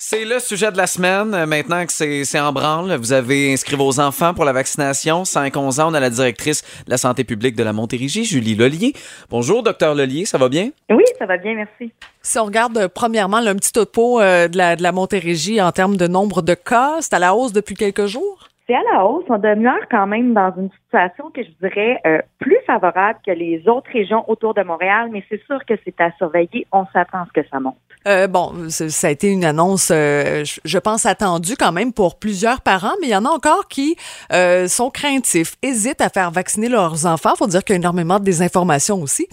C'est le sujet de la semaine. Euh, Maintenant que c'est c'est en branle, vous avez inscrit vos enfants pour la vaccination. 5-11 ans, on a la directrice de la santé publique de la Montérégie, Julie Lelier. Bonjour, docteur Lelier, ça va bien? Oui, ça va bien, merci. Si on regarde euh, premièrement un petit topo euh, de, la, de la Montérégie en termes de nombre de cas, c'est à la hausse depuis quelques jours? C'est à la hausse. On demeure quand même dans une situation que je dirais euh, plus favorable que les autres régions autour de Montréal, mais c'est sûr que c'est à surveiller. On s'attend à ce que ça monte. Euh, bon, ça a été une annonce, euh, je- pense, attendue quand même pour plusieurs parents, mais il y en a encore qui euh, sont craintifs, hésitent à faire vacciner leurs enfants. faut dire qu'il y a énormément de désinformation aussi.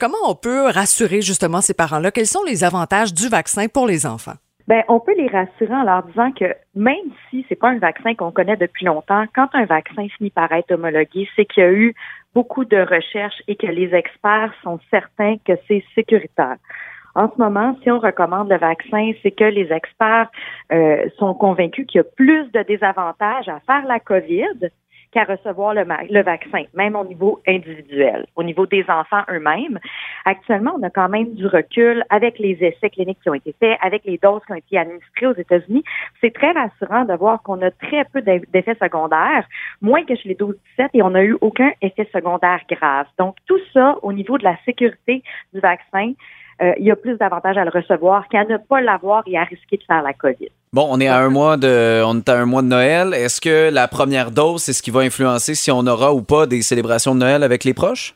Comment on peut rassurer justement ces parents-là? Quels sont les avantages du vaccin pour les enfants? Ben, on peut les rassurer en leur disant que même si c'est pas un vaccin qu'on connaît depuis longtemps, quand un vaccin finit par être homologué, c'est qu'il y a eu beaucoup de recherches et que les experts sont certains que c'est sécuritaire. En ce moment, si on recommande le vaccin, c'est que les experts euh, sont convaincus qu'il y a plus de désavantages à faire la COVID qu'à recevoir le, le vaccin, même au niveau individuel, au niveau des enfants eux-mêmes. Actuellement, on a quand même du recul avec les essais cliniques qui ont été faits, avec les doses qui ont été administrées aux États-Unis. C'est très rassurant de voir qu'on a très peu d'eff- d'effets secondaires, moins que chez les 12-17, et on n'a eu aucun effet secondaire grave. Donc, tout ça, au niveau de la sécurité du vaccin, euh, il y a plus d'avantages à le recevoir qu'à ne pas l'avoir et à risquer de faire la COVID. Bon, on est à un mois de, on est à un mois de Noël. Est-ce que la première dose, c'est ce qui va influencer si on aura ou pas des célébrations de Noël avec les proches?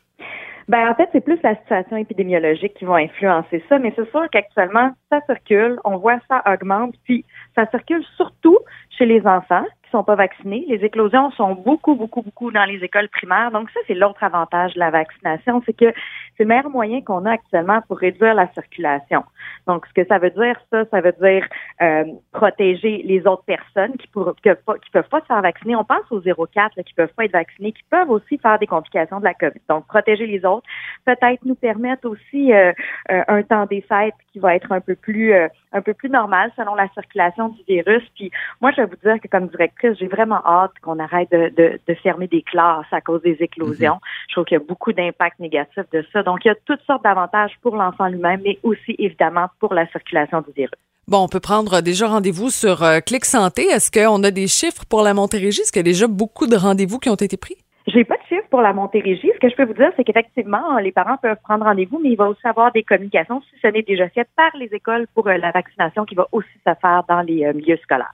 Ben, en fait, c'est plus la situation épidémiologique qui va influencer ça, mais c'est sûr qu'actuellement, ça circule, on voit ça augmente, puis ça circule surtout chez les enfants sont pas vaccinés. Les éclosions sont beaucoup, beaucoup, beaucoup dans les écoles primaires. Donc, ça, c'est l'autre avantage de la vaccination, c'est que c'est le meilleur moyen qu'on a actuellement pour réduire la circulation. Donc, ce que ça veut dire, ça, ça veut dire euh, protéger les autres personnes qui ne qui peuvent pas se faire vacciner. On pense aux 0,4 là, qui peuvent pas être vaccinés, qui peuvent aussi faire des complications de la COVID. Donc, protéger les autres, peut-être nous permettre aussi euh, euh, un temps des fêtes qui va être un peu plus euh, un peu plus normal selon la circulation du virus. Puis moi, je vais vous dire que comme directrice, j'ai vraiment hâte qu'on arrête de, de, de fermer des classes à cause des éclosions. Je trouve qu'il y a beaucoup d'impacts négatifs de ça. Donc, il y a toutes sortes d'avantages pour l'enfant lui-même, mais aussi évidemment pour la circulation du virus. Bon, on peut prendre déjà rendez-vous sur euh, Clic Santé. Est-ce qu'on a des chiffres pour la Montérégie? Est-ce qu'il y a déjà beaucoup de rendez-vous qui ont été pris? J'ai pas de chiffres pour la Montérégie. Ce que je peux vous dire, c'est qu'effectivement, les parents peuvent prendre rendez-vous, mais il va aussi avoir des communications, si ce n'est déjà fait, par les écoles pour euh, la vaccination qui va aussi se faire dans les euh, milieux scolaires.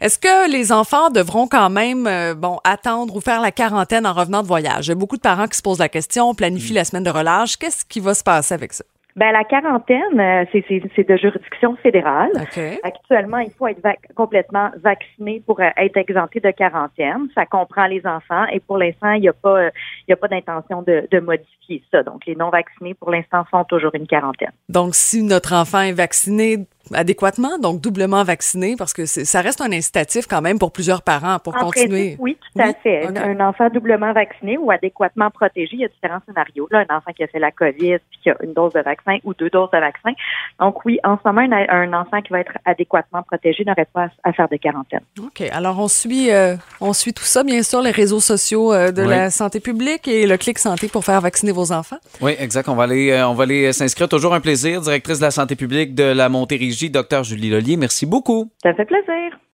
Est-ce que les enfants devront quand même euh, bon attendre ou faire la quarantaine en revenant de voyage? Il y a beaucoup de parents qui se posent la question, planifient la semaine de relâche. Qu'est-ce qui va se passer avec ça? Ben, la quarantaine, euh, c'est- de juridiction fédérale. OK. Actuellement, il faut être vac- complètement vacciné pour euh, être exempté de quarantaine. Ça comprend les enfants et pour l'instant, il n'y a pas, euh, il y a pas d'intention de, de modifier ça. Donc, les non vaccinés, pour l'instant, font toujours une quarantaine. Donc, si notre enfant est vacciné adéquatement, donc doublement vacciné, parce que ça reste un incitatif quand même pour plusieurs parents pour En continuer. principe, oui, tout à Oui? fait. Un enfant doublement vacciné ou adéquatement protégé, il y a différents scénarios. Là, un enfant qui a fait la COVID puis qui a une dose de vaccin ou deux doses de vaccin. Donc oui, en ce moment, un, enfant qui va être adéquatement protégé n'aurait pas à, à faire de quarantaine. OK. Alors, on suit, euh, on suit tout ça, bien sûr, les réseaux sociaux euh, de Oui. la santé publique et le Clic Santé pour faire vacciner vos enfants. Oui, exact. On va aller, euh, on va aller s'inscrire. Toujours un plaisir. Directrice de la santé publique de la Montérégie, docteur Julie Lelier. Merci beaucoup. Ça fait plaisir.